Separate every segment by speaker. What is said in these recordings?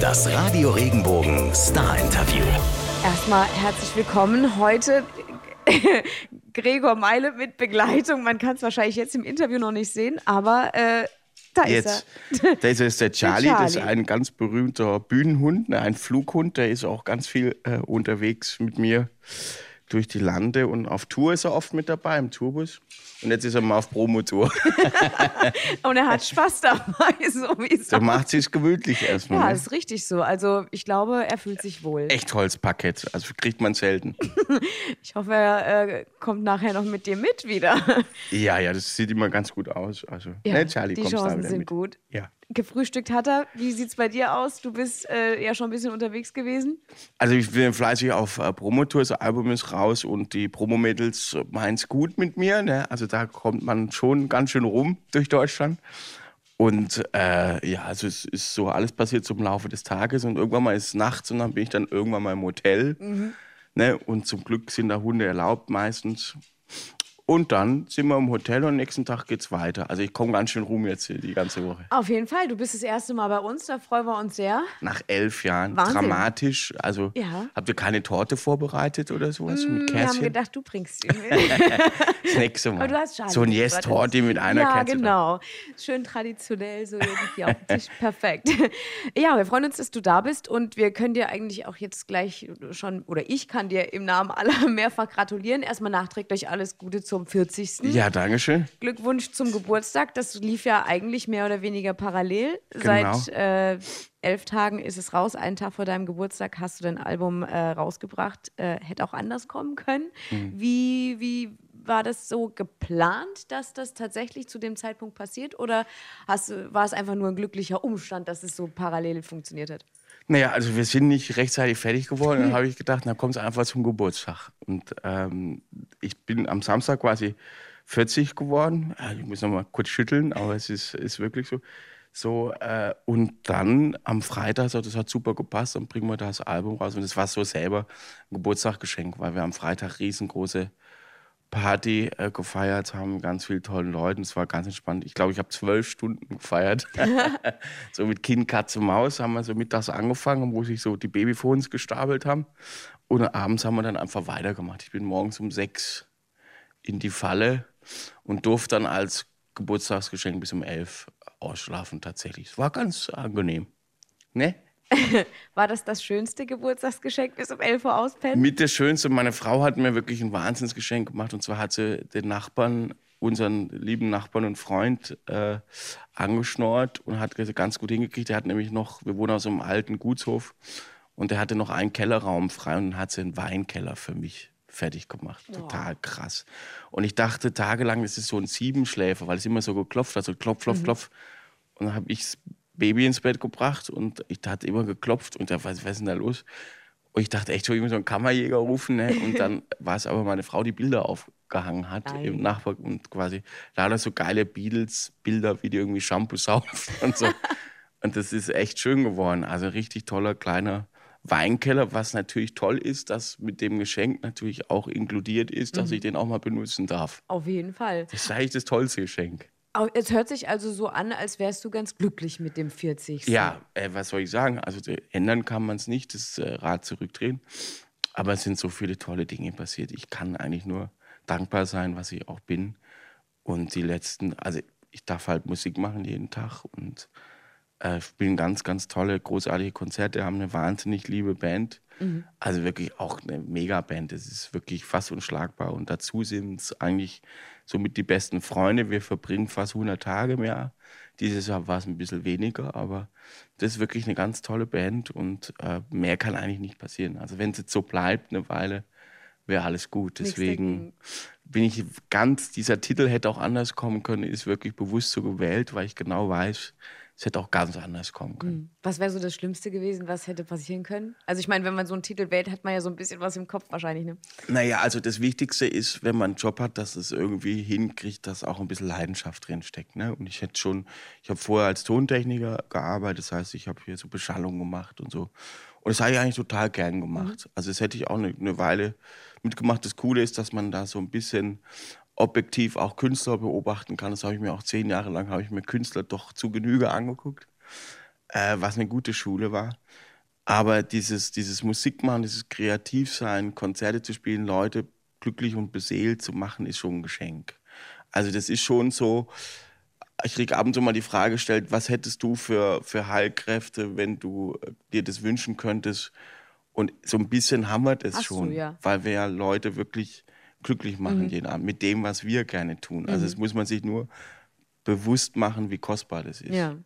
Speaker 1: Das Radio Regenbogen Star Interview.
Speaker 2: Erstmal herzlich willkommen. Heute Gregor Meile mit Begleitung. Man kann es wahrscheinlich jetzt im Interview noch nicht sehen, aber äh, da
Speaker 3: Jetzt,
Speaker 2: ist er.
Speaker 3: das ist der Charlie, das ist
Speaker 2: Charlie.
Speaker 3: ein ganz berühmter Bühnenhund, ne, ein Flughund, der ist auch ganz viel äh, unterwegs mit mir durch die Lande und auf Tour ist er oft mit dabei, im Tourbus. Und jetzt ist er mal auf Promotour.
Speaker 2: Und er hat Spaß dabei, so wie es
Speaker 3: Da macht sich's gemütlich erstmal.
Speaker 2: Ja,
Speaker 3: ne?
Speaker 2: ist richtig so. Also ich glaube, er fühlt sich wohl.
Speaker 3: Echt Holzparkett, also kriegt man selten.
Speaker 2: Ich hoffe, er äh, kommt nachher noch mit dir mit wieder.
Speaker 3: Ja, ja, das sieht immer ganz gut aus. Also, ne, Charlie,
Speaker 2: die Chancen sind
Speaker 3: mit.
Speaker 2: gut.
Speaker 3: Ja.
Speaker 2: Gefrühstückt hat er. Wie sieht's bei dir aus? Du bist äh, ja schon ein bisschen unterwegs gewesen.
Speaker 3: Also ich bin fleißig auf äh, Promotour, das Album ist raus und die Promomädels meint's gut mit mir. Ne? Also da kommt man schon ganz schön rum durch Deutschland. Und äh, ja, also es ist so alles passiert zum Laufe des Tages und irgendwann mal ist es nachts und dann bin ich dann irgendwann mal im Hotel. Ne? Und zum Glück sind da Hunde erlaubt meistens. Und dann sind wir im Hotel und am nächsten Tag geht's weiter. Also ich komme ganz schön rum jetzt hier die ganze Woche.
Speaker 2: Auf jeden Fall. Du bist das erste Mal bei uns. Da freuen wir uns sehr.
Speaker 3: Nach elf Jahren.
Speaker 2: Wahnsinn.
Speaker 3: Dramatisch. Also
Speaker 2: Ja.
Speaker 3: habt ihr keine Torte vorbereitet oder sowas mit
Speaker 2: Wir haben gedacht, du bringst mit.
Speaker 3: Das nächste Mal.
Speaker 2: Aber du hast Charlie
Speaker 3: so ein. Yes-Torte mit einer
Speaker 2: ja,
Speaker 3: Kerze.
Speaker 2: genau. Schön traditionell, so irgendwie auf dem Tisch. Perfekt. Ja, wir freuen uns, dass du da bist und wir können dir eigentlich auch jetzt gleich schon, oder ich kann dir im Namen aller mehrfach gratulieren. Erstmal nachträglich alles Gute zum 40.
Speaker 3: Ja, danke schön.
Speaker 2: Glückwunsch zum Geburtstag. Das lief ja eigentlich mehr oder weniger parallel.
Speaker 3: Genau.
Speaker 2: Seit äh, elf Tagen ist es raus. Einen Tag vor deinem Geburtstag hast du dein Album äh, rausgebracht. Äh, hätte auch anders kommen können.
Speaker 3: Mhm.
Speaker 2: Wie, wie war das so geplant, dass das tatsächlich zu dem Zeitpunkt passiert? Oder hast, war es einfach nur ein glücklicher Umstand, dass es so parallel funktioniert hat?
Speaker 3: Naja, also wir sind nicht rechtzeitig fertig geworden. Dann habe ich gedacht, dann kommt es einfach zum Geburtstag. Und ähm, ich bin am Samstag quasi 40 geworden. Ja, Ich muss noch mal kurz schütteln, aber es ist, ist wirklich so. So, äh, und dann am Freitag, so, das hat super gepasst, dann bringen wir das Album raus. Und das war so selber ein Geburtstagsgeschenk, weil wir am Freitag riesengroße Party äh, gefeiert haben, ganz vielen tollen Leuten. Es war ganz entspannt. Ich glaube, ich habe zwölf Stunden gefeiert. so mit Kind, Katze, Maus haben wir so mittags angefangen, wo sich so die Babyphones gestapelt haben. Und abends haben wir dann einfach weitergemacht. Ich bin morgens um sechs in die Falle und durfte dann als Geburtstagsgeschenk bis um elf ausschlafen tatsächlich. Es war ganz angenehm. Ne?
Speaker 2: War das das schönste Geburtstagsgeschenk bis um 11 Uhr auspennen?
Speaker 3: Mit das Schönste, meine Frau hat mir wirklich ein Wahnsinnsgeschenk gemacht. Und zwar hat sie den Nachbarn, unseren lieben Nachbarn und Freund, äh, angeschnort und hat ganz gut hingekriegt. Er hat nämlich noch, wir wohnen aus einem alten Gutshof und er hatte noch einen Kellerraum frei und dann hat sie einen Weinkeller für mich fertig gemacht. Total krass. Und ich dachte tagelang, das ist so ein Siebenschläfer, weil es immer so geklopft hat, so klopf, klopf, klopf. Und dann habe ich Baby ins Bett gebracht und ich hat immer geklopft und da was, was ist denn da los? Und ich dachte echt, so, ich muss so einen Kammerjäger rufen. Ne? Und dann war es aber meine Frau, die Bilder aufgehangen hat
Speaker 2: Nein.
Speaker 3: im Nachbar und quasi lauter so geile Beatles-Bilder, wie die irgendwie Shampoo saufen und so. und das ist echt schön geworden. Also ein richtig toller kleiner Weinkeller, was natürlich toll ist, dass mit dem Geschenk natürlich auch inkludiert ist, dass ich den auch mal benutzen darf.
Speaker 2: Auf jeden Fall.
Speaker 3: Das ist eigentlich das tollste Geschenk.
Speaker 2: Es hört sich also so an, als wärst du ganz glücklich mit dem 40.
Speaker 3: Ja, äh, was soll ich sagen? Also ändern kann man es nicht, das äh, Rad zurückdrehen. Aber es sind so viele tolle Dinge passiert. Ich kann eigentlich nur dankbar sein, was ich auch bin. Und die letzten, also ich darf halt Musik machen jeden Tag und äh, spielen ganz, ganz tolle, großartige Konzerte, haben eine wahnsinnig liebe Band. Also wirklich auch eine Mega-Band. Es ist wirklich fast unschlagbar. Und dazu sind es eigentlich somit die besten Freunde. Wir verbringen fast 100 Tage im Jahr. Dieses Jahr war es ein bisschen weniger, aber das ist wirklich eine ganz tolle Band und äh, mehr kann eigentlich nicht passieren. Also wenn es jetzt so bleibt eine Weile, wäre alles gut. Deswegen bin ich ganz, dieser Titel hätte auch anders kommen können, ist wirklich bewusst so gewählt, weil ich genau weiß, es hätte auch ganz anders kommen können.
Speaker 2: Was wäre so das Schlimmste gewesen, was hätte passieren können? Also ich meine, wenn man so einen Titel wählt, hat man ja so ein bisschen was im Kopf wahrscheinlich, ne?
Speaker 3: Naja, also das Wichtigste ist, wenn man einen Job hat, dass es irgendwie hinkriegt, dass auch ein bisschen Leidenschaft drinsteckt. Ne? Und ich hätte schon, ich habe vorher als Tontechniker gearbeitet, das heißt, ich habe hier so Beschallung gemacht und so. Und das habe ich eigentlich total gern gemacht. Also das hätte ich auch eine, eine Weile mitgemacht. Das Coole ist, dass man da so ein bisschen objektiv auch Künstler beobachten kann. Das habe ich mir auch zehn Jahre lang, habe ich mir Künstler doch zu Genüge angeguckt. äh, was eine gute Schule war. Aber dieses, dieses Musikmachen, dieses Kreativsein, Konzerte zu spielen, Leute glücklich und beseelt zu machen, ist schon ein Geschenk. Also das ist schon so, ich kriege ab und zu mal die Frage gestellt, was hättest du für, für Heilkräfte, wenn du äh, dir das wünschen könntest? Und so ein bisschen haben wir das
Speaker 2: Hast
Speaker 3: schon,
Speaker 2: du, ja.
Speaker 3: weil wir ja Leute wirklich glücklich machen
Speaker 2: Mhm.
Speaker 3: jeden Abend mit dem, was wir gerne tun. Also das muss man sich nur bewusst machen, wie kostbar das ist.
Speaker 2: Ja.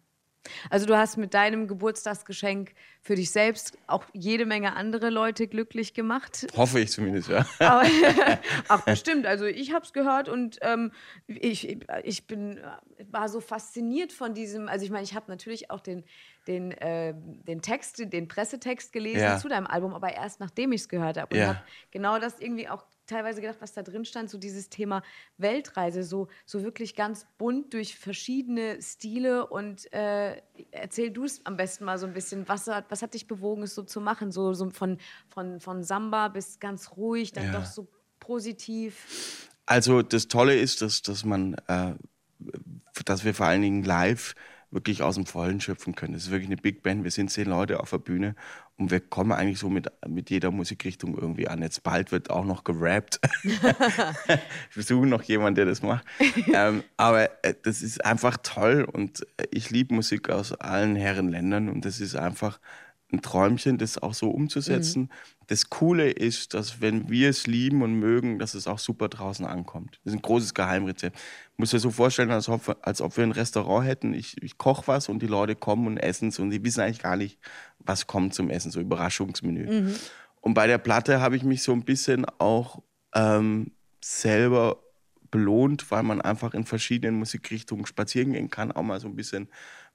Speaker 2: Also du hast mit deinem Geburtstagsgeschenk für dich selbst auch jede Menge andere Leute glücklich gemacht.
Speaker 3: Hoffe ich zumindest, ja.
Speaker 2: Aber, ach, bestimmt. Also ich habe es gehört und ähm, ich, ich bin, war so fasziniert von diesem, also ich meine, ich habe natürlich auch den, den, äh, den Text, den Pressetext gelesen
Speaker 3: Ja.
Speaker 2: zu deinem Album, aber erst nachdem ich es gehört habe. Und
Speaker 3: Ja.
Speaker 2: habe genau das irgendwie auch teilweise gedacht, was da drin stand, so dieses Thema Weltreise, so, so wirklich ganz bunt durch verschiedene Stile und äh, erzähl du es am besten mal so ein bisschen, was hat, was hat dich bewogen, es so zu machen, so, so von, von, von Samba bis ganz ruhig, dann
Speaker 3: Ja.
Speaker 2: doch so positiv.
Speaker 3: Also das Tolle ist, dass, dass man, äh, dass wir vor allen Dingen live wirklich aus dem Vollen schöpfen können. Es ist wirklich eine Big Band. Wir sind zehn Leute auf der Bühne und wir kommen eigentlich so mit, mit jeder Musikrichtung irgendwie an. Jetzt bald wird auch noch gerappt. wir suchen noch jemanden, der das macht. ähm, aber äh, das ist einfach toll und äh, ich liebe Musik aus allen Herrenländern und das ist einfach ein Träumchen, das auch so umzusetzen. Das Coole ist, dass wenn wir es lieben und mögen, dass es auch super draußen ankommt. Das ist ein großes Geheimrezept. Muss dir so vorstellen, als ob, wir- als ob wir ein Restaurant hätten. Ich, ich koche was und die Leute kommen und essen es und die wissen eigentlich gar nicht, was kommt zum Essen, so Überraschungsmenü. Und bei der Platte habe ich mich so ein bisschen auch ähm, selber belohnt, weil man einfach in verschiedenen Musikrichtungen spazieren gehen kann, auch mal so ein bisschen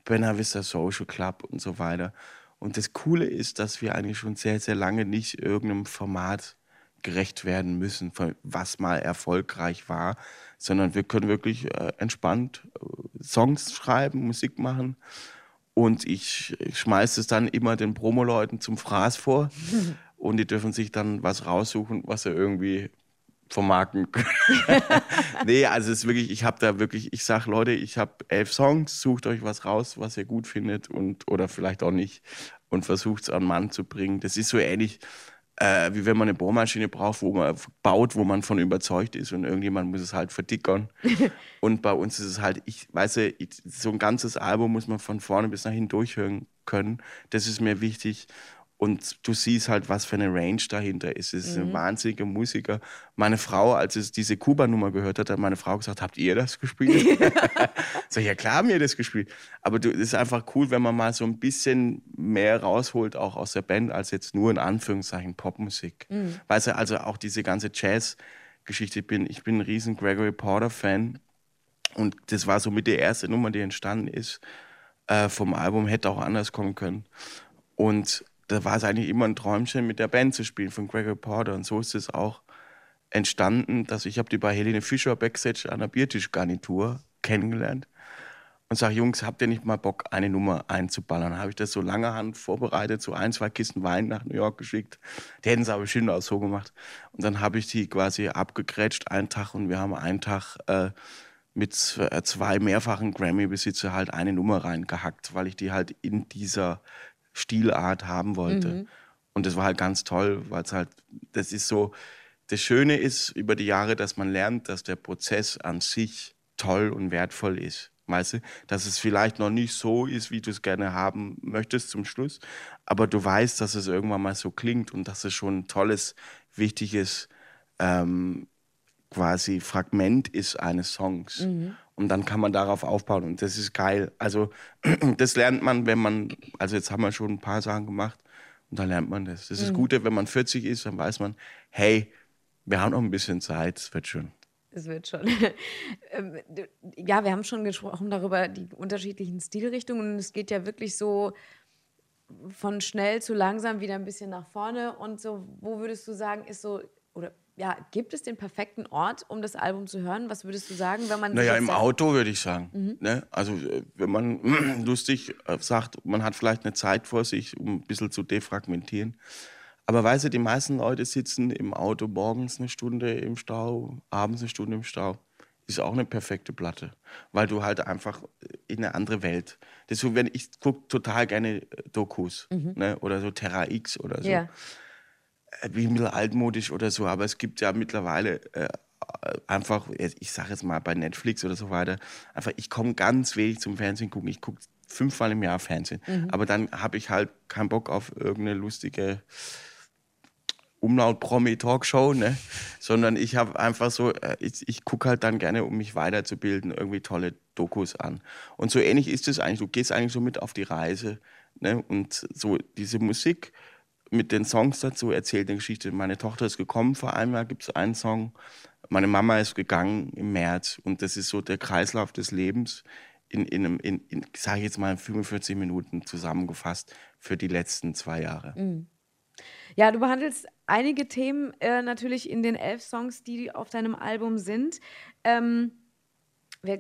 Speaker 3: Buena Vista Social Club und so weiter. Und das Coole ist, dass wir eigentlich schon sehr, sehr lange nicht irgendeinem Format gerecht werden müssen, was mal erfolgreich war, sondern wir können wirklich äh, entspannt äh, Songs schreiben, Musik machen. Und ich, ich schmeiße es dann immer den Promoleuten zum Fraß vor und die dürfen sich dann was raussuchen, was sie irgendwie vermarkten können. nee, also es ist wirklich, ich habe da wirklich, ich sag Leute, ich habe elf Songs, sucht euch was raus, was ihr gut findet und oder vielleicht auch nicht und versucht es an Mann zu bringen. Das ist so ähnlich, äh, wie wenn man eine Bohrmaschine braucht, wo man baut, wo man von überzeugt ist und irgendjemand muss es halt verdickern. und bei uns ist es halt, ich weiß, ich, so ein ganzes Album muss man von vorne bis nach hinten durchhören können. Das ist mir wichtig. Und du siehst halt, was für eine Range dahinter ist. Es ist ein wahnsinniger Musiker. Meine Frau, als es diese Kuba-Nummer gehört hat, hat meine Frau gesagt, habt ihr das gespielt? Ich, ja klar haben wir das gespielt. Aber du, es ist einfach cool, wenn man mal so ein bisschen mehr rausholt, auch aus der Band, als jetzt nur in Anführungszeichen Popmusik. Weißt du, also auch diese ganze Jazz-Geschichte. Ich bin, ich bin ein riesen Gregory Porter-Fan. Und das war so mit der erste Nummer, die entstanden ist äh, vom Album, hätte auch anders kommen können. Und da war es eigentlich immer ein Träumchen, mit der Band zu spielen von Gregory Porter. Und so ist es auch entstanden, dass ich habe die bei Helene Fischer Backstage an der Biertischgarnitur kennengelernt und sage, Jungs, habt ihr nicht mal Bock, eine Nummer einzuballern? Habe ich das so lange Hand vorbereitet, so ein, zwei Kisten Wein nach New York geschickt. Die hätten es aber bestimmt auch so gemacht. Und dann habe ich die quasi abgegrätscht einen Tag und wir haben einen Tag äh, mit äh, zwei mehrfachen Grammy-Besitzer halt eine Nummer reingehackt, weil ich die halt in dieser Stilart haben wollte. Und das war halt ganz toll, weil es halt, das ist so, das Schöne ist über die Jahre, dass man lernt, dass der Prozess an sich toll und wertvoll ist. Weißt du, dass es vielleicht noch nicht so ist, wie du es gerne haben möchtest zum Schluss, aber du weißt, dass es irgendwann mal so klingt und dass es schon ein tolles, wichtiges ähm, quasi Fragment ist eines Songs. Und dann kann man darauf aufbauen und das ist geil. Also das lernt man, wenn man, also jetzt haben wir schon ein paar Sachen gemacht und dann lernt man das. Das ist das Gute, wenn man 40 ist, dann weiß man, hey, wir haben noch ein bisschen Zeit, es wird schon.
Speaker 2: Es wird schon. Ähm, ja, wir haben schon gesprochen darüber, die unterschiedlichen Stilrichtungen. Und es geht ja wirklich so von schnell zu langsam wieder ein bisschen nach vorne. Und so, wo würdest du sagen, ist so, oder ja, gibt es den perfekten Ort, um das Album zu hören? Was würdest du sagen, wenn man.
Speaker 3: Naja, im Auto würde ich sagen. Ne? Also äh, wenn man lustig äh, sagt, man hat vielleicht eine Zeit vor sich, um ein bisschen zu defragmentieren. Aber weißt du, die meisten Leute sitzen im Auto morgens eine Stunde im Stau, abends eine Stunde im Stau. ist auch eine perfekte Platte, weil du halt einfach in eine andere Welt. Deswegen, ich gucke total gerne äh, Dokus ne? oder so Terra X oder so.
Speaker 2: Ja.
Speaker 3: Äh, Wie mittelaltmodisch oder so, aber es gibt ja mittlerweile äh, einfach, ich sage jetzt mal bei Netflix oder so weiter, einfach, ich komme ganz wenig zum Fernsehen gucken. Ich gucke fünfmal im Jahr Fernsehen. Aber dann habe ich halt keinen Bock auf irgendeine lustige Umlaut-Promi-Talkshow, ne? sondern ich habe einfach so, äh, ich, ich gucke halt dann gerne, um mich weiterzubilden, irgendwie tolle Dokus an. Und so ähnlich ist es eigentlich, du gehst eigentlich so mit auf die Reise ne? und so diese Musik mit den Songs dazu erzählt eine Geschichte. Meine Tochter ist gekommen, vor einem Jahr gibt es einen Song, meine Mama ist gegangen im März und das ist so der Kreislauf des Lebens in, in, in, in sage ich jetzt mal, in 45 Minuten zusammengefasst für die letzten zwei Jahre.
Speaker 2: Ja, du behandelst einige Themen äh, natürlich in den elf Songs, die auf deinem Album sind. Ähm,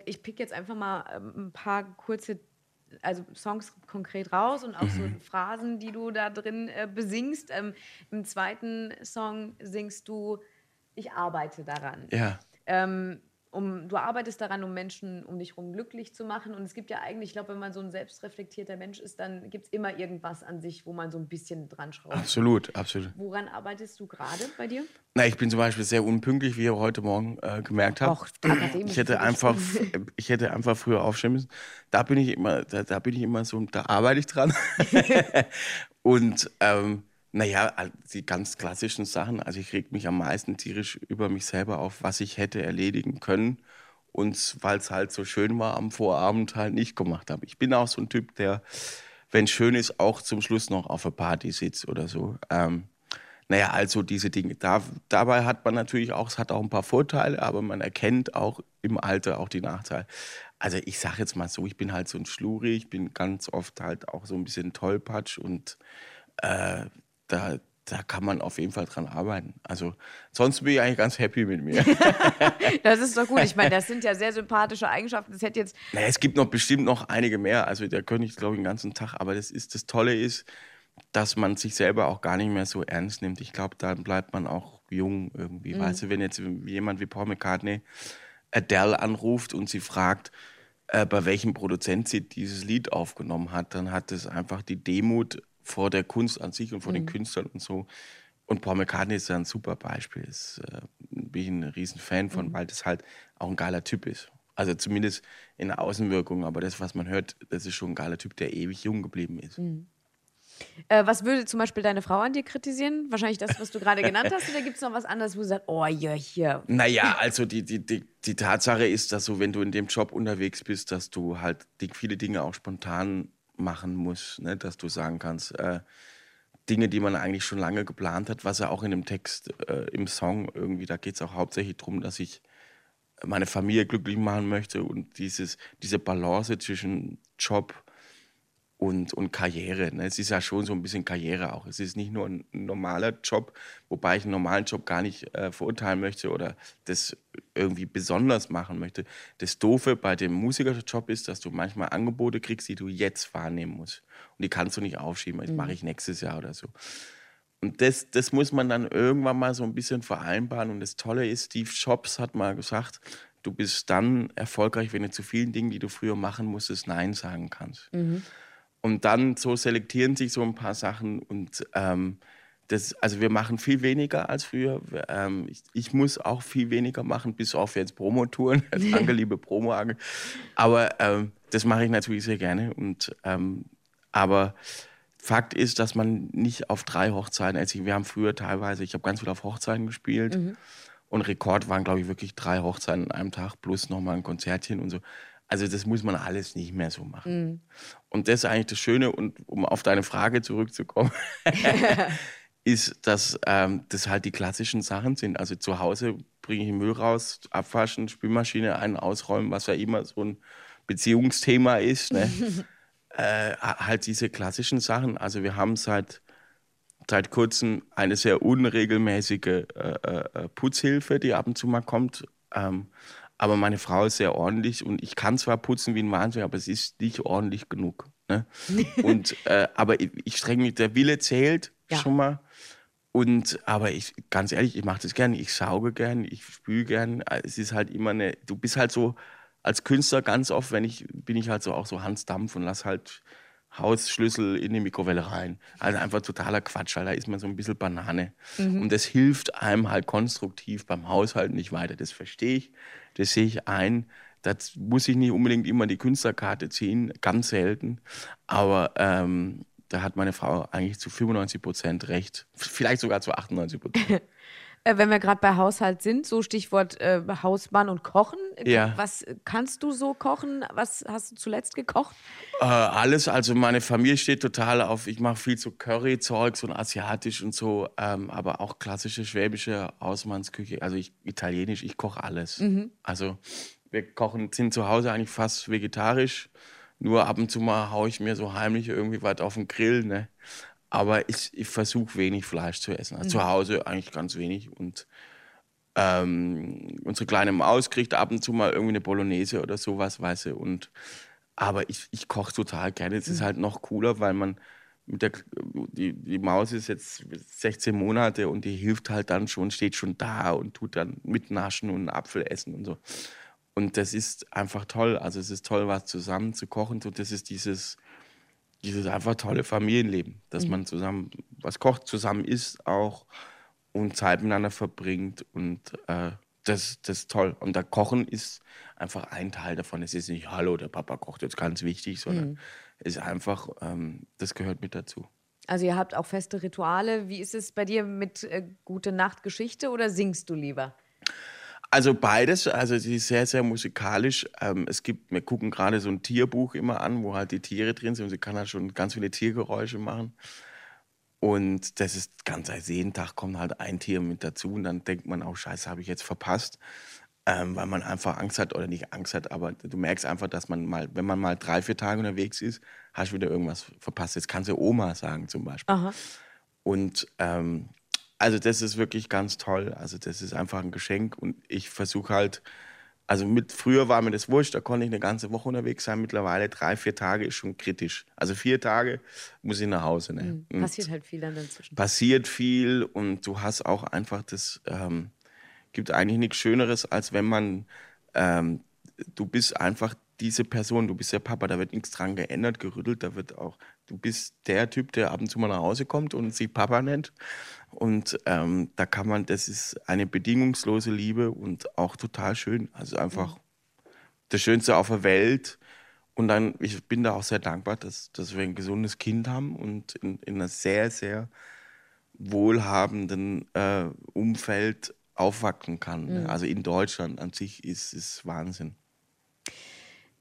Speaker 2: ich pick jetzt einfach mal ähm, ein paar kurze also Songs konkret raus und auch so Phrasen, die du da drin äh, besingst. Ähm, Im zweiten Song singst du, ich arbeite daran.
Speaker 3: Ja.
Speaker 2: Ähm, um, du arbeitest daran, um Menschen um dich herum glücklich zu machen. Und es gibt ja eigentlich, ich glaube, wenn man so ein selbstreflektierter Mensch ist, dann gibt es immer irgendwas an sich, wo man so ein bisschen dran schraubt.
Speaker 3: Absolut, absolut.
Speaker 2: Woran arbeitest du gerade bei dir?
Speaker 3: Na, ich bin zum Beispiel sehr unpünktlich, wie ihr heute Morgen äh, gemerkt habt.
Speaker 2: Akademisch
Speaker 3: Ich hätte einfach, ich hätte einfach früher aufstehen müssen. Da bin ich immer, da, da bin ich immer so, da arbeite ich dran. Und ähm, naja, die ganz klassischen Sachen. Also ich reg mich am meisten tierisch über mich selber auf, was ich hätte erledigen können. Und weil es halt so schön war am Vorabend halt nicht gemacht habe. Ich bin auch so ein Typ, der, wenn schön ist, auch zum Schluss noch auf der Party sitzt oder so. Ähm, naja, also diese Dinge. Da, dabei hat man natürlich auch, es hat auch ein paar Vorteile, aber man erkennt auch im Alter auch die Nachteile. Also ich sage jetzt mal so, ich bin halt so ein Schluri, ich bin ganz oft halt auch so ein bisschen tollpatsch und äh, da, da kann man auf jeden Fall dran arbeiten. Also sonst bin ich eigentlich ganz happy mit mir.
Speaker 2: Das ist doch gut. Ich meine, das sind ja sehr sympathische Eigenschaften. Das hätte jetzt,
Speaker 3: Naja, es gibt noch bestimmt noch einige mehr. Also da könnte ich, glaube ich, den ganzen Tag. Aber das ist das Tolle ist, dass man sich selber auch gar nicht mehr so ernst nimmt. Ich glaube, dann bleibt man auch jung irgendwie. Weißt du, wenn jetzt jemand wie Paul McCartney Adele anruft und sie fragt, äh, bei welchem Produzent sie dieses Lied aufgenommen hat, dann hat es einfach die Demut vor der Kunst an sich und vor den Künstlern und so. Und Paul McCartney ist ja ein super Beispiel. Das äh, bin ich ein riesen Fan von, weil das halt auch ein geiler Typ ist. Also zumindest in der Außenwirkung, aber das, was man hört, das ist schon ein geiler Typ, der ewig jung geblieben ist.
Speaker 2: äh, was würde zum Beispiel deine Frau an dir kritisieren? Wahrscheinlich das, was du gerade genannt hast, oder gibt es noch was anderes, wo du sagst, oh ja, hier.
Speaker 3: Naja, also die, die, die, die Tatsache ist, dass du, wenn du in dem Job unterwegs bist, dass du halt viele Dinge auch spontan machen musst. Ne? Dass du sagen kannst, äh, Dinge, die man eigentlich schon lange geplant hat, was ja auch in dem Text, äh, im Song irgendwie, da geht es auch hauptsächlich darum, dass ich meine Familie glücklich machen möchte und dieses, diese Balance zwischen Job und, und Karriere. Ne? Es ist ja schon so ein bisschen Karriere auch. Es ist nicht nur ein normaler Job, wobei ich einen normalen Job gar nicht äh, verurteilen möchte oder das irgendwie besonders machen möchte. Das Doofe bei dem Musikerjob ist, dass du manchmal Angebote kriegst, die du jetzt wahrnehmen musst. Und die kannst du nicht aufschieben. Das mache ich nächstes Jahr oder so. Und das, das muss man dann irgendwann mal so ein bisschen vereinbaren. Und das Tolle ist, Steve Jobs hat mal gesagt, du bist dann erfolgreich, wenn du zu vielen Dingen, die du früher machen musstest, Nein sagen kannst. Und dann so selektieren sich so ein paar Sachen und ähm, das, also wir machen viel weniger als früher. Ähm, ich, ich muss auch viel weniger machen, bis auf jetzt Promotouren. Danke, liebe promo -Agel. Aber ähm, das mache ich natürlich sehr gerne. Und, ähm, aber Fakt ist, dass man nicht auf drei Hochzeiten, also wir haben früher teilweise, ich habe ganz viel auf Hochzeiten gespielt. Und Rekord waren, glaube ich, wirklich drei Hochzeiten an einem Tag plus nochmal ein Konzertchen und so. Also das muss man alles nicht mehr so machen. Und das ist eigentlich das Schöne. Und um auf deine Frage zurückzukommen, ist, dass ähm, das halt die klassischen Sachen sind. Also zu Hause bringe ich den Müll raus, abwaschen, Spülmaschine ein, ausräumen, was ja immer so ein Beziehungsthema ist. Ne? äh, halt diese klassischen Sachen. Also wir haben seit, seit kurzem eine sehr unregelmäßige äh, äh, Putzhilfe, die ab und zu mal kommt. Ähm, aber meine Frau ist sehr ordentlich und ich kann zwar putzen wie ein Wahnsinn, aber es ist nicht ordentlich genug. Ne? und, äh, aber ich, ich streng mich, der Wille zählt
Speaker 2: Ja.
Speaker 3: schon mal. Und, aber ich, ganz ehrlich, ich mache das gerne. Ich sauge gern, ich spüle gern. Es ist halt immer eine, du bist halt so, als Künstler ganz oft, wenn ich, bin ich halt so auch so Hans Dampf und lass halt Hausschlüssel in die Mikrowelle rein. Also einfach totaler Quatsch, weil da ist man so ein bisschen Banane. Mhm. Und das hilft einem halt konstruktiv beim Haushalt nicht weiter. Das verstehe ich, das sehe ich ein. Das muss ich nicht unbedingt immer die Künstlerkarte ziehen, ganz selten. Aber ähm, da hat meine Frau eigentlich zu 95 Prozent recht. Vielleicht sogar zu 98 Prozent.
Speaker 2: Äh, wenn wir gerade bei Haushalt sind, so Stichwort äh, Hausmann und Kochen.
Speaker 3: Ja.
Speaker 2: Was kannst du so kochen? Was hast du zuletzt gekocht?
Speaker 3: Äh, alles. Also meine Familie steht total auf, ich mache viel so Curry-Zeugs und asiatisch und so, ähm, aber auch klassische schwäbische Hausmannsküche. Also ich, italienisch, ich koche alles. Mhm. Also wir kochen, sind zu Hause eigentlich fast vegetarisch. Nur ab und zu mal haue ich mir so heimlich irgendwie was auf den Grill. Ne? Aber ich, ich versuche wenig Fleisch zu essen. Also mhm. Zu Hause eigentlich ganz wenig. Und ähm, unsere kleine Maus kriegt ab und zu mal irgendwie eine Bolognese oder sowas, weißt du. Und, aber ich, ich koche total gerne. Es mhm. ist halt noch cooler, weil man mit der, die, die Maus ist jetzt 16 Monate und die hilft halt dann schon, steht schon da und tut dann mitnaschen und einen Apfel essen und so. Und das ist einfach toll. Also es ist toll, was zusammen zu kochen. So, das ist dieses, dieses einfach tolle Familienleben, dass mhm. man zusammen was kocht, zusammen isst auch und Zeit miteinander verbringt und äh, das, das ist toll. Und da Kochen ist einfach ein Teil davon. Es ist nicht, hallo, der Papa kocht jetzt ganz wichtig, sondern mhm. es ist einfach, ähm, das gehört mit dazu.
Speaker 2: Also ihr habt auch feste Rituale. Wie ist es bei dir mit äh, Gute Nacht Geschichte oder singst du lieber?
Speaker 3: Also beides, also sie ist sehr, sehr musikalisch. Ähm, es gibt, wir gucken gerade so ein Tierbuch immer an, wo halt die Tiere drin sind und sie kann halt schon ganz viele Tiergeräusche machen. Und das ist ganz, also jeden Tag kommt halt ein Tier mit dazu und dann denkt man auch, scheiße, habe ich jetzt verpasst. Ähm, weil man einfach Angst hat oder nicht Angst hat, aber du merkst einfach, dass man mal, wenn man mal drei, vier Tage unterwegs ist, hast du wieder irgendwas verpasst. Jetzt kannst du Oma sagen zum Beispiel. Aha. Und ähm, also das ist wirklich ganz toll. Also das ist einfach ein Geschenk und ich versuche halt, also mit früher war mir das wurscht, da konnte ich eine ganze Woche unterwegs sein. Mittlerweile drei, vier Tage ist schon kritisch. Also vier Tage muss ich nach Hause. Ne?
Speaker 2: Mhm. Passiert halt viel dann dazwischen.
Speaker 3: Passiert viel und du hast auch einfach das, ähm, gibt eigentlich nichts Schöneres, als wenn man, ähm, du bist einfach diese Person, du bist der Papa, da wird nichts dran geändert, gerüttelt, da wird auch, du bist der Typ, der ab und zu mal nach Hause kommt und sich Papa nennt. Und ähm, da kann man, das ist eine bedingungslose Liebe und auch total schön. Also einfach mhm. das Schönste auf der Welt. Und dann, ich bin da auch sehr dankbar, dass, dass wir ein gesundes Kind haben und in, in einer sehr, sehr wohlhabenden äh, Umfeld aufwachsen kann. Ne? Mhm. Also in Deutschland an sich ist es Wahnsinn.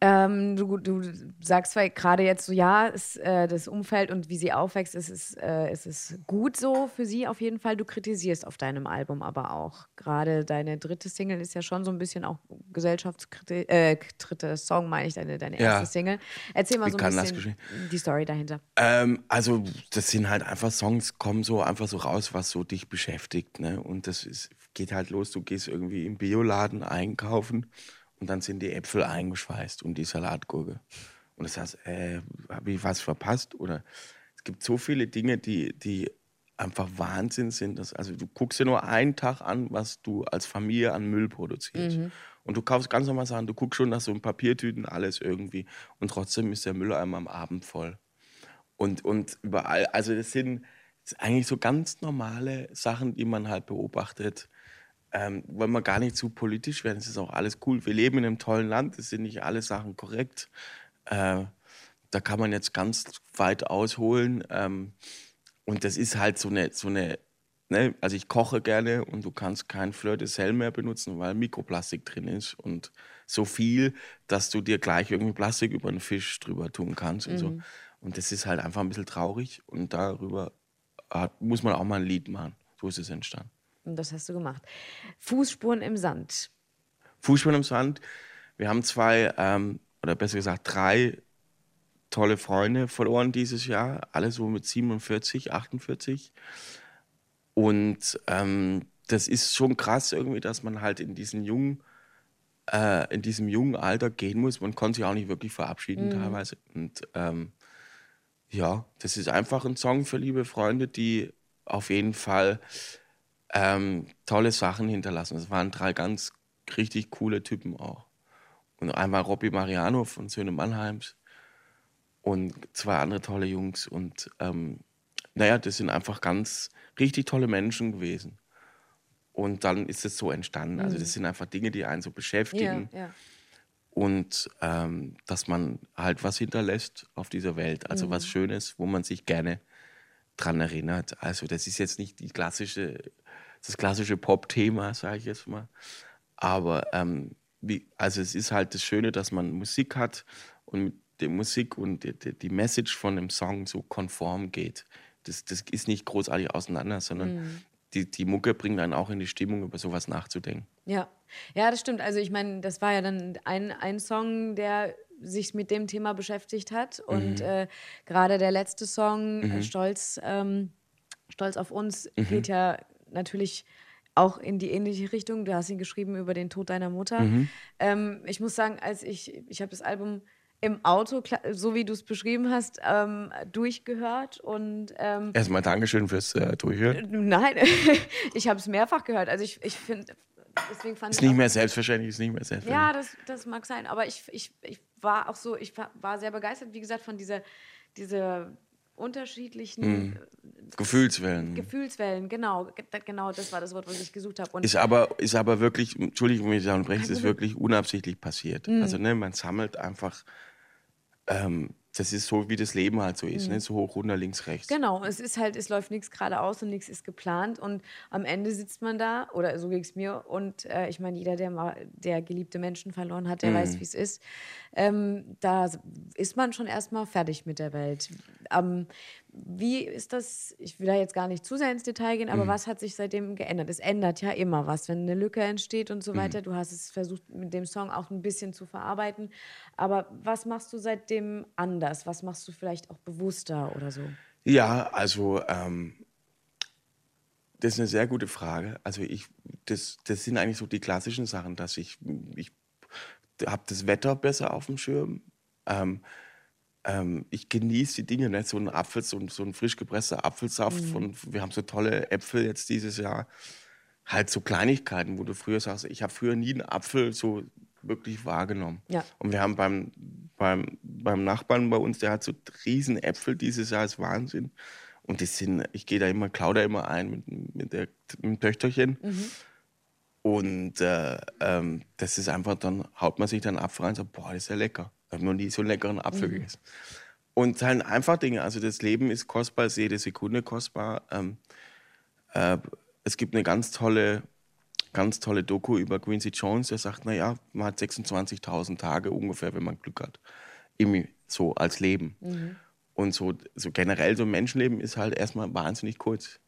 Speaker 2: Ähm, du, du, sagst zwar gerade jetzt so, ja, ist, äh, das Umfeld und wie sie aufwächst, ist es, äh, ist es gut so für sie auf jeden Fall. Du kritisierst auf deinem Album aber auch. Gerade deine dritte Single ist ja schon so ein bisschen auch Gesellschaftskritik, äh, dritte Song meine ich, deine, deine erste ja. Single. Erzähl mal wie so ein bisschen die Story dahinter.
Speaker 3: Ähm, also das sind halt einfach Songs, kommen so einfach so raus, was so dich beschäftigt. Ne? Und das ist, geht halt los, du gehst irgendwie im Bioladen einkaufen und dann sind die Äpfel eingeschweißt und die Salatgurke. Und das heißt, äh, habe ich was verpasst? Oder es gibt so viele Dinge, die, die einfach Wahnsinn sind. Dass, also du guckst dir nur einen Tag an, was du als Familie an Müll produzierst. Mhm. Und du kaufst ganz normal Sachen. Du guckst schon nach so ein Papiertüten, alles irgendwie. Und trotzdem ist der Mülleimer am Abend voll. Und, und überall, also das sind, das sind eigentlich so ganz normale Sachen, die man halt beobachtet ähm, wollen wir gar nicht zu politisch werden. Es ist auch alles cool. Wir leben in einem tollen Land. Es sind nicht alle Sachen korrekt. Äh, da kann man jetzt ganz weit ausholen. Ähm, und das ist halt so eine, so eine ne? also ich koche gerne und du kannst kein Fleur de Sel mehr benutzen, weil Mikroplastik drin ist und so viel, dass du dir gleich irgendwie Plastik über einen Fisch drüber tun kannst mhm. und so. Mhm. Und das ist halt einfach ein bisschen traurig und darüber äh, muss man auch mal ein Lied machen. So ist es entstanden.
Speaker 2: Und das hast du gemacht. Fußspuren im Sand.
Speaker 3: Fußspuren im Sand. Wir haben zwei, ähm, oder besser gesagt drei tolle Freunde verloren dieses Jahr. Alle so mit 47, 48. Und ähm, das ist schon krass irgendwie, dass man halt in diesen jungen äh, in diesem jungen Alter gehen muss. Man konnte sich auch nicht wirklich verabschieden mhm. teilweise. Und ähm, ja, das ist einfach ein Song für liebe Freunde, die auf jeden Fall ähm, tolle Sachen hinterlassen. Es waren drei ganz richtig coole Typen auch. Und einmal Robby Mariano von Söhne Mannheims und zwei andere tolle Jungs. Und ähm, naja, das sind einfach ganz richtig tolle Menschen gewesen. Und dann ist es so entstanden. Also das sind einfach Dinge, die einen so beschäftigen.
Speaker 2: Ja, ja.
Speaker 3: Und ähm, dass man halt was hinterlässt auf dieser Welt. Also was Schönes, wo man sich gerne dran erinnert. Also das ist jetzt nicht die klassische, das klassische Pop-Thema, sage ich jetzt mal. Aber ähm, wie, also es ist halt das Schöne, dass man Musik hat und mit der Musik und die, die, die Message von dem Song so konform geht. Das, das ist nicht großartig auseinander, sondern die, die Mucke bringt einen auch in die Stimmung, über sowas nachzudenken.
Speaker 2: Ja, ja, das stimmt. Also ich meine, das war ja dann ein, ein Song, der sich mit dem Thema beschäftigt hat. Und äh, gerade der letzte Song, äh, Stolz, ähm, Stolz auf uns, geht ja natürlich auch in die ähnliche Richtung. Du hast ihn geschrieben über den Tod deiner Mutter. Ähm, ich muss sagen, als ich, ich habe das Album im Auto, so wie du es beschrieben hast, ähm, durchgehört und ähm,
Speaker 3: Erstmal Dankeschön fürs äh, Durchhören.
Speaker 2: Nein, ich habe es mehrfach gehört. Also ich, ich finde, deswegen fand
Speaker 3: Ist
Speaker 2: ich
Speaker 3: nicht mehr selbstverständlich, ist nicht mehr selbstverständlich.
Speaker 2: Ja, das, das mag sein. Aber ich, ich, ich war auch so, ich war, war sehr begeistert, wie gesagt, von dieser, dieser unterschiedlichen
Speaker 3: Gefühlswellen.
Speaker 2: Gefühlswellen. Genau, ge- genau, das war das Wort, was ich gesucht habe. Und
Speaker 3: Ist aber, ist aber wirklich, Entschuldigung, wenn ich da unterbreche, es ist wirklich unabsichtlich passiert.
Speaker 2: Mhm.
Speaker 3: Also ne, man sammelt einfach, ähm, das ist so, wie das Leben halt so ist, ne? so hoch, runter, links, rechts.
Speaker 2: Mhm. Genau, es ist halt, es läuft nichts geradeaus und nichts ist geplant und am Ende sitzt man da, oder so ging es mir, und äh, ich meine, jeder, der mal der geliebte Menschen verloren hat, der weiß, wie es ist. Ähm, da ist man schon erstmal fertig mit der Welt. Ähm, wie ist das, ich will da jetzt gar nicht zu sehr ins Detail gehen, aber was hat sich seitdem geändert? Es ändert ja immer was, wenn eine Lücke entsteht und so weiter. Du hast es versucht, mit dem Song auch ein bisschen zu verarbeiten. Aber was machst du seitdem anders? Was machst du vielleicht auch bewusster oder so?
Speaker 3: Ja, also ähm, das ist eine sehr gute Frage. Also ich, das, das sind eigentlich so die klassischen Sachen, dass ich, ich habe das Wetter besser auf dem Schirm. Ähm, ähm, ich genieße die Dinge, nicht so ein Apfel, so ein, so ein frisch gepresster Apfelsaft. Von, wir haben so tolle Äpfel jetzt dieses Jahr. Halt so Kleinigkeiten, wo du früher sagst, ich habe früher nie einen Apfel so wirklich wahrgenommen.
Speaker 2: Ja.
Speaker 3: Und wir haben beim, beim, beim Nachbarn bei uns, der hat so riesen Äpfel dieses Jahr, ist Wahnsinn. Und die sind, ich gehe da immer, klau da immer ein mit, mit, der, mit dem Töchterchen. Und äh, ähm, das ist einfach, dann haut man sich dann Apfel rein und sagt, boah, das ist ja lecker. Ich habe noch nie so einen leckeren Apfel gegessen. Und halt einfach Dinge, also das Leben ist kostbar, ist jede Sekunde kostbar. Ähm, äh, es gibt eine ganz tolle, ganz tolle Doku über Quincy Jones, der sagt, naja, man hat 26.000 Tage ungefähr, wenn man Glück hat. Im, so als Leben. Und so, so generell so ein Menschenleben ist halt erstmal wahnsinnig kurz.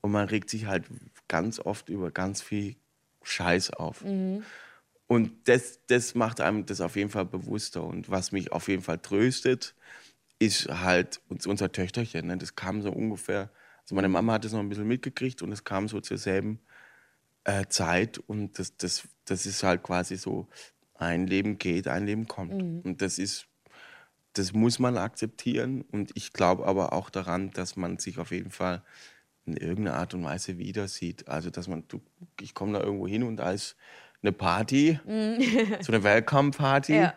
Speaker 3: Und man regt sich halt ganz oft über ganz viel Scheiß auf. Und das, das macht einem das auf jeden Fall bewusster. Und was mich auf jeden Fall tröstet, ist halt uns- unser Töchterchen. Ne? Das kam so ungefähr, also meine Mama hat das noch ein bisschen mitgekriegt und es kam so zur selben äh, Zeit. Und das, das, das ist halt quasi so, ein Leben geht, ein Leben kommt. Und das ist, das muss man akzeptieren. Und ich glaube aber auch daran, dass man sich auf jeden Fall in irgendeiner Art und Weise wieder sieht. Also, dass man, du, ich komme da irgendwo hin und ist eine Party, so eine Welcome-Party.
Speaker 2: Ja.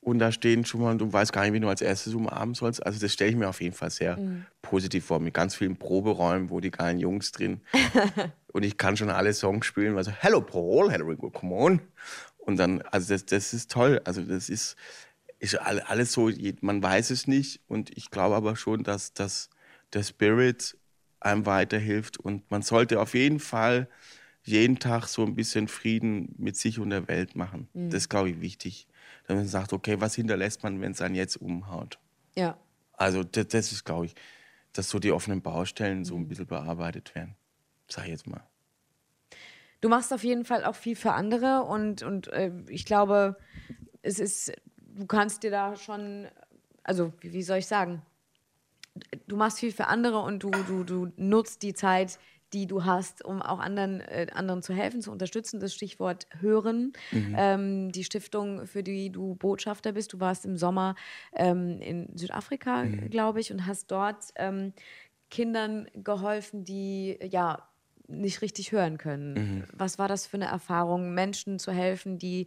Speaker 3: Und da stehen schon mal, du weißt gar nicht, wie du als erstes umarmen sollst. Also das stelle ich mir auf jeden Fall sehr positiv vor, mit ganz vielen Proberäumen, wo die geilen Jungs drin. und ich kann schon alle Songs spielen, also Hello Paul, Hello Ringo, come on. Und dann, also das, das ist toll. Also das ist, ist all- alles so, man weiß es nicht. Und ich glaube aber schon, dass, dass der Spirit einem weiterhilft. Und man sollte auf jeden Fall jeden Tag so ein bisschen Frieden mit sich und der Welt machen. Das ist, glaube ich, wichtig. Dass man sagt, okay, was hinterlässt man, wenn es einen jetzt umhaut?
Speaker 2: Ja.
Speaker 3: Also das, das ist, glaube ich, dass so die offenen Baustellen so ein bisschen bearbeitet werden. Sag ich jetzt mal.
Speaker 2: Du machst auf jeden Fall auch viel für andere und, und äh, ich glaube, es ist, du kannst dir da schon, also wie, wie soll ich sagen, du machst viel für andere und du, du, du nutzt die Zeit, die du hast, um auch anderen, äh, anderen zu helfen, zu unterstützen. Das Stichwort Hören. Ähm, die Stiftung, für die du Botschafter bist. Du warst im Sommer ähm, in Südafrika, glaube ich, und hast dort ähm, Kindern geholfen, die ja nicht richtig hören können.
Speaker 3: Mhm.
Speaker 2: Was war das für eine Erfahrung, Menschen zu helfen, die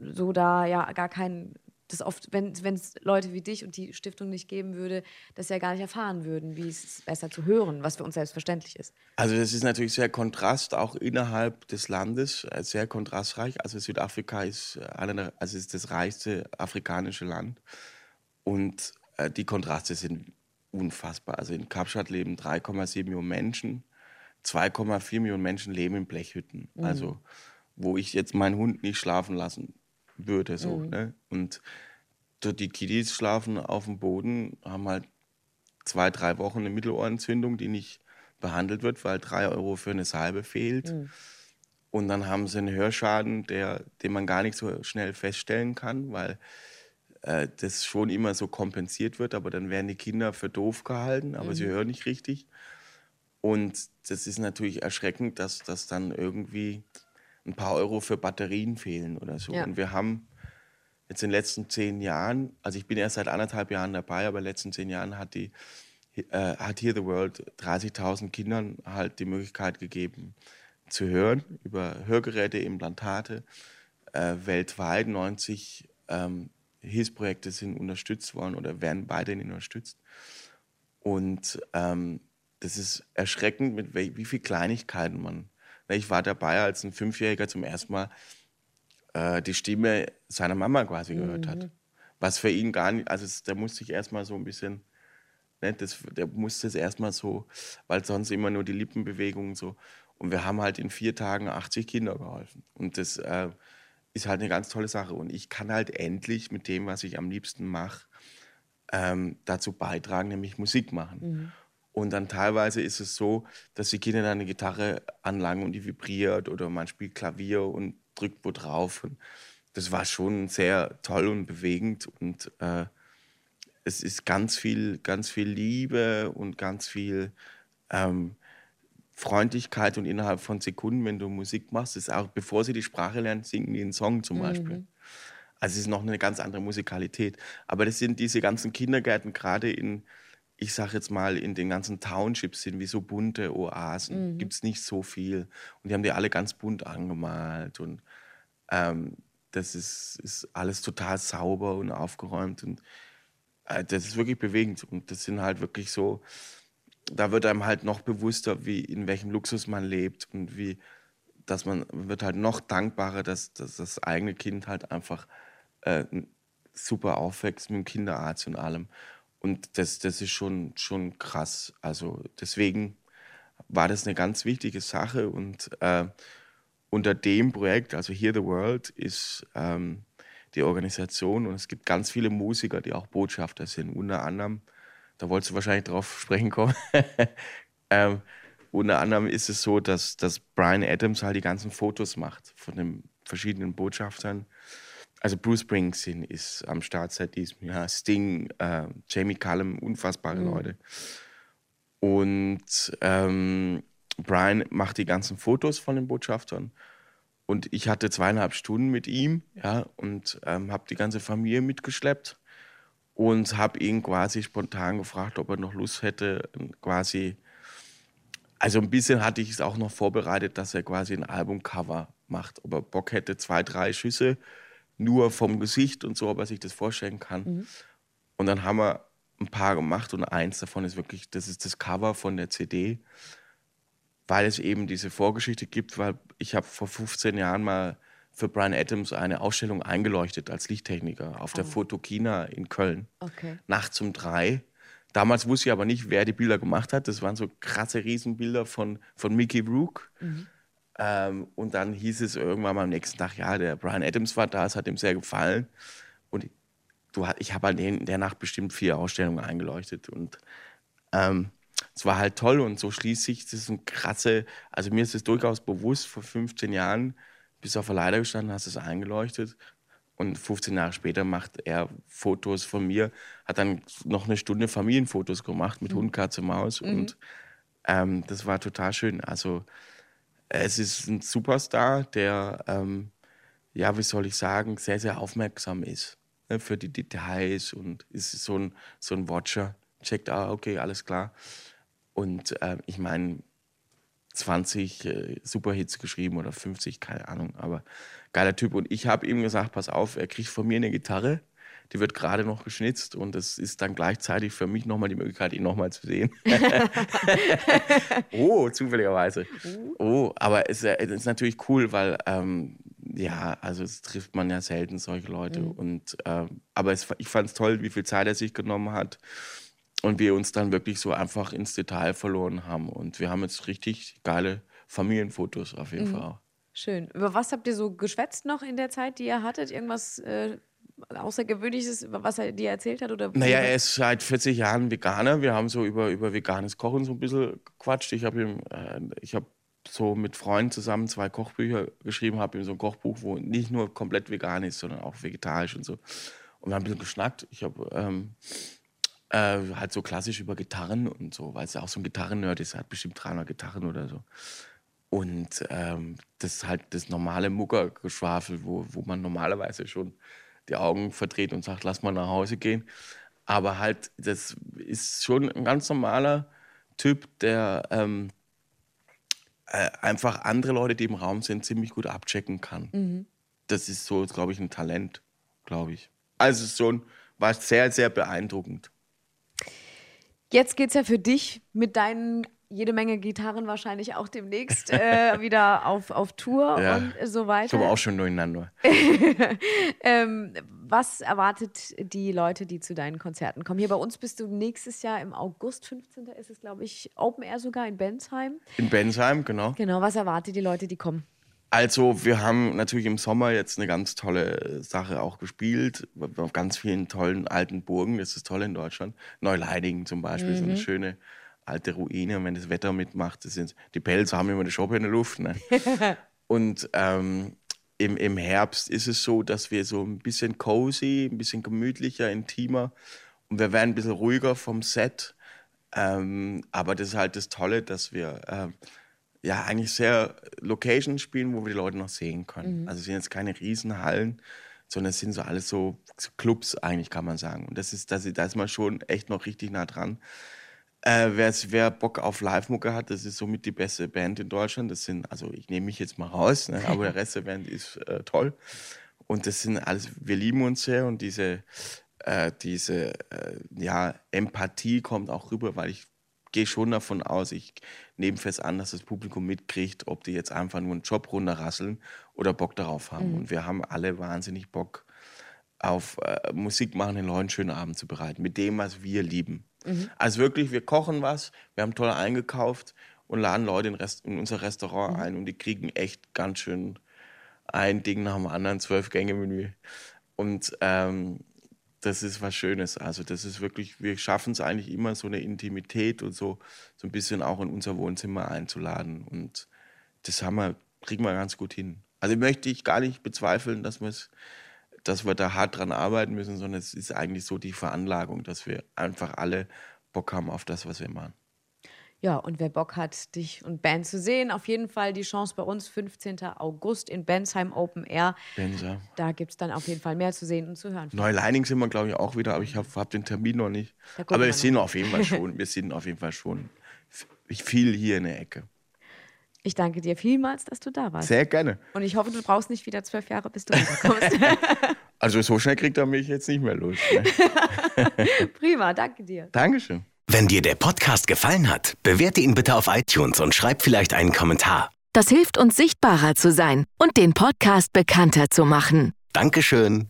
Speaker 2: so da ja gar keinen, das oft, wenn es Leute wie dich und die Stiftung nicht geben würde, das ja gar nicht erfahren würden, wie es besser zu hören, was für uns selbstverständlich ist.
Speaker 3: Also das ist natürlich sehr kontrast, auch innerhalb des Landes, äh, sehr kontrastreich. Also Südafrika ist, äh, einer also ist das reichste afrikanische Land und äh, die Kontraste sind unfassbar. Also in Kapstadt leben 3,7 Millionen Menschen, 2,4 Millionen Menschen leben in Blechhütten. Also wo ich jetzt meinen Hund nicht schlafen lassen würde. So, ne? Und so die Kiddies schlafen auf dem Boden, haben halt zwei, drei Wochen eine Mittelohrentzündung, die nicht behandelt wird, weil drei Euro für eine Salbe fehlt. Und dann haben sie einen Hörschaden, der, den man gar nicht so schnell feststellen kann, weil äh, das schon immer so kompensiert wird. Aber dann werden die Kinder für doof gehalten, aber sie hören nicht richtig. Und das ist natürlich erschreckend, dass, dass dann irgendwie ein paar Euro für Batterien fehlen oder so.
Speaker 2: Ja.
Speaker 3: Und wir haben jetzt in den letzten zehn Jahren, also ich bin erst seit anderthalb Jahren dabei, aber in den letzten zehn Jahren hat die äh, hat Hear the World 30.000 Kindern halt die Möglichkeit gegeben zu hören über Hörgeräte, Implantate äh, weltweit. 90 ähm, Hilfsprojekte sind unterstützt worden oder werden weiterhin unterstützt. Und ähm, das ist erschreckend, mit wel- wie viel Kleinigkeiten man. Ne, Ich war dabei, als ein Fünfjähriger zum ersten Mal äh, die Stimme seiner Mama quasi gehört hat. Was für ihn gar nicht, also der musste sich erstmal so ein bisschen, ne, das, der musste es erstmal so, weil sonst immer nur die Lippenbewegungen so. Und wir haben halt in vier Tagen 80 Kinder geholfen. Und das äh, ist halt eine ganz tolle Sache. Und ich kann halt endlich mit dem, was ich am liebsten mache, ähm, dazu beitragen, nämlich Musik machen. Und dann teilweise ist es so, dass die Kinder dann eine Gitarre anlangen und die vibriert oder man spielt Klavier und drückt wo drauf. Und das war schon sehr toll und bewegend und äh, es ist ganz viel, ganz viel Liebe und ganz viel ähm, Freundlichkeit und innerhalb von Sekunden, wenn du Musik machst, ist auch, bevor sie die Sprache lernen, singen die einen Song zum Beispiel. Also es ist noch eine ganz andere Musikalität. Aber das sind diese ganzen Kindergärten, gerade in, ich sag jetzt mal, in den ganzen Townships sind wie so bunte Oasen. Gibt es nicht so viel. Und die haben die alle ganz bunt angemalt. Und ähm, das ist, ist alles total sauber und aufgeräumt. Und äh, das ist wirklich bewegend. Und das sind halt wirklich so, da wird einem halt noch bewusster, wie in welchem Luxus man lebt und wie, dass man wird halt noch dankbarer, dass, dass das eigene Kind halt einfach äh, super aufwächst mit dem Kinderarzt und allem. Und das, das ist schon, schon krass. Also deswegen war das eine ganz wichtige Sache und äh, unter dem Projekt, also Hear the World, ist ähm, die Organisation und es gibt ganz viele Musiker, die auch Botschafter sind. Unter anderem, da wolltest du wahrscheinlich drauf sprechen kommen, ähm, unter anderem ist es so, dass, dass Brian Adams halt die ganzen Fotos macht von den verschiedenen Botschaftern. Also Bruce Springsteen ist am Start seit diesem Jahr, Sting, äh, Jamie Cullum, unfassbare Leute. Und ähm, Brian macht die ganzen Fotos von den Botschaftern. Und ich hatte zweieinhalb Stunden mit ihm, ja, und ähm, habe die ganze Familie mitgeschleppt und habe ihn quasi spontan gefragt, ob er noch Lust hätte, quasi. Also ein bisschen hatte ich es auch noch vorbereitet, dass er quasi ein Albumcover macht. Ob er Bock hätte, zwei, drei Schüsse nur vom Gesicht und so, ob er sich das vorstellen kann. Und dann haben wir ein paar gemacht und eins davon ist wirklich, das ist das Cover von der CD, weil es eben diese Vorgeschichte gibt, weil ich habe vor 15 Jahren mal für Brian Adams eine Ausstellung eingeleuchtet als Lichttechniker auf der Fotokina in Köln.
Speaker 2: Okay.
Speaker 3: Nachts um drei. Damals wusste ich aber nicht, wer die Bilder gemacht hat. Das waren so krasse Riesenbilder von, von Mickey Rook. Ähm, und dann hieß es irgendwann mal am nächsten Tag, ja, der Brian Adams war da, es hat ihm sehr gefallen. Und du, ich habe halt in der Nacht bestimmt vier Ausstellungen eingeleuchtet. Und ähm, es war halt toll und so schließt sich das ist ein krasse, also mir ist es durchaus bewusst, vor 15 Jahren bist du auf der Leiter gestanden, hast es eingeleuchtet und 15 Jahre später macht er Fotos von mir, hat dann noch eine Stunde Familienfotos gemacht mit Hund, Katze, Maus und ähm, das war total schön. Also es ist ein Superstar, der, ähm, ja, wie soll ich sagen, sehr, sehr aufmerksam ist ne, für die Details und ist so ein, so ein Watcher. Checkt, ah, okay, alles klar. Und äh, ich meine, 20 äh, Superhits geschrieben oder 50, keine Ahnung, aber geiler Typ. Und ich habe ihm gesagt, pass auf, er kriegt von mir eine Gitarre, die wird gerade noch geschnitzt und das ist dann gleichzeitig für mich nochmal die Möglichkeit, ihn nochmal zu sehen. oh, zufälligerweise. Oh, aber es, ist natürlich cool, weil ähm, ja, also es trifft man ja selten solche Leute. Mhm. Und ähm, aber es, ich fand es toll, wie viel Zeit er sich genommen hat und wir uns dann wirklich so einfach ins Detail verloren haben. Und wir haben jetzt richtig geile Familienfotos auf jeden mhm. Fall.
Speaker 2: Schön. Über was habt ihr so geschwätzt noch in der Zeit, die ihr hattet? Irgendwas äh, Außergewöhnliches, was er dir erzählt hat? Oder
Speaker 3: naja, er ist seit 40 Jahren Veganer. Wir haben so über, über veganes Kochen so ein bisschen gequatscht. Ich habe ihm, äh, ich habe so mit Freunden zusammen zwei Kochbücher geschrieben, habe ihm so ein Kochbuch, wo nicht nur komplett vegan ist, sondern auch vegetarisch und so. Und wir haben ein bisschen geschnackt. Ich habe ähm, äh, halt so klassisch über Gitarren und so, weil es ja auch so ein Gitarren-Nerd ist. Er hat bestimmt 300 Gitarren oder so. Und ähm, das ist halt das normale Muckergeschwafel, wo, wo man normalerweise schon die Augen verdreht und sagt, lass mal nach Hause gehen. Aber halt, das ist schon ein ganz normaler Typ, der ähm, äh, einfach andere Leute, die im Raum sind, ziemlich gut abchecken kann. Mhm. Das ist so, glaube ich, ein Talent, glaube ich. Also schon war sehr, sehr beeindruckend.
Speaker 2: Jetzt geht es ja für dich mit deinen jede Menge Gitarren wahrscheinlich auch demnächst äh, wieder auf, auf Tour ja, und so weiter.
Speaker 3: Ich habe auch schon durcheinander.
Speaker 2: ähm, was erwartet die Leute, die zu deinen Konzerten kommen? Hier bei uns bist du nächstes Jahr im August, 15. ist es, glaube ich, Open Air sogar in Bensheim.
Speaker 3: In Bensheim, genau.
Speaker 2: Genau, was erwartet die Leute, die kommen?
Speaker 3: Also, wir haben natürlich im Sommer jetzt eine ganz tolle Sache auch gespielt, auf ganz vielen tollen alten Burgen. Das ist toll in Deutschland. Neuleidingen zum Beispiel, mhm. so eine mhm. schöne alte Ruine. Und wenn das Wetter mitmacht, das sind, die Pelze haben immer die Schoppe in der Luft. Ne? und ähm, im, im Herbst ist es so, dass wir so ein bisschen cozy, ein bisschen gemütlicher, intimer und wir werden ein bisschen ruhiger vom Set. Ähm, aber das ist halt das Tolle, dass wir ähm, ja eigentlich sehr Locations spielen, wo wir die Leute noch sehen können. Mhm. Also es sind jetzt keine Riesenhallen, sondern es sind so alles so, Clubs eigentlich, kann man sagen. Und das ist, da ist man schon echt noch richtig nah dran. Äh, wer Bock auf Live-Mucke hat, das ist somit die beste Band in Deutschland. Das sind, also ich nehme mich jetzt mal raus, ne, aber der Rest der Band ist äh, toll. Und das sind alles, wir lieben uns sehr und diese, äh, diese äh, ja, Empathie kommt auch rüber, weil ich gehe schon davon aus, ich nehme fest an, dass das Publikum mitkriegt, ob die jetzt einfach nur einen Job runterrasseln oder Bock darauf haben. Mhm. Und wir haben alle wahnsinnig Bock auf äh, Musik machen, den Leuten einen schönen Abend zu bereiten, mit dem, was wir lieben. Mhm. Also wirklich, wir kochen was, wir haben toll eingekauft und laden Leute in, Rest, in unser Restaurant mhm. ein und die kriegen echt ganz schön ein Ding nach dem anderen, zwölf Gänge-Menü. Und ähm, das ist was Schönes. Also das ist wirklich, wir schaffen es eigentlich immer, so eine Intimität und so, so ein bisschen auch in unser Wohnzimmer einzuladen. Und das haben wir, kriegen wir ganz gut hin. Also möchte ich gar nicht bezweifeln, dass wir dass wir da hart dran arbeiten müssen, sondern es ist eigentlich so die Veranlagung, dass wir einfach alle Bock haben auf das, was wir machen.
Speaker 2: Ja, und wer Bock hat, dich und Band zu sehen, auf jeden Fall die Chance bei uns, 15. August in Bensheim Open Air. Bensheim. Da gibt es dann auf jeden Fall mehr zu sehen und zu hören.
Speaker 3: Neuleining sind wir, glaube ich, auch wieder, aber ich habe hab den Termin noch nicht. Aber wir sind auf jeden Fall schon, wir sind auf jeden Fall schon viel hier in der Ecke.
Speaker 2: Ich danke dir vielmals, dass du da warst.
Speaker 3: Sehr gerne.
Speaker 2: Und ich hoffe, du brauchst nicht wieder zwölf Jahre, bis du wiederkommst.
Speaker 3: also so schnell kriegt er mich jetzt nicht mehr los.
Speaker 2: Ne? Prima, danke dir.
Speaker 3: Dankeschön.
Speaker 1: Wenn dir der Podcast gefallen hat, bewerte ihn bitte auf iTunes und schreib vielleicht einen Kommentar.
Speaker 4: Das hilft uns sichtbarer zu sein und den Podcast bekannter zu machen.
Speaker 1: Dankeschön.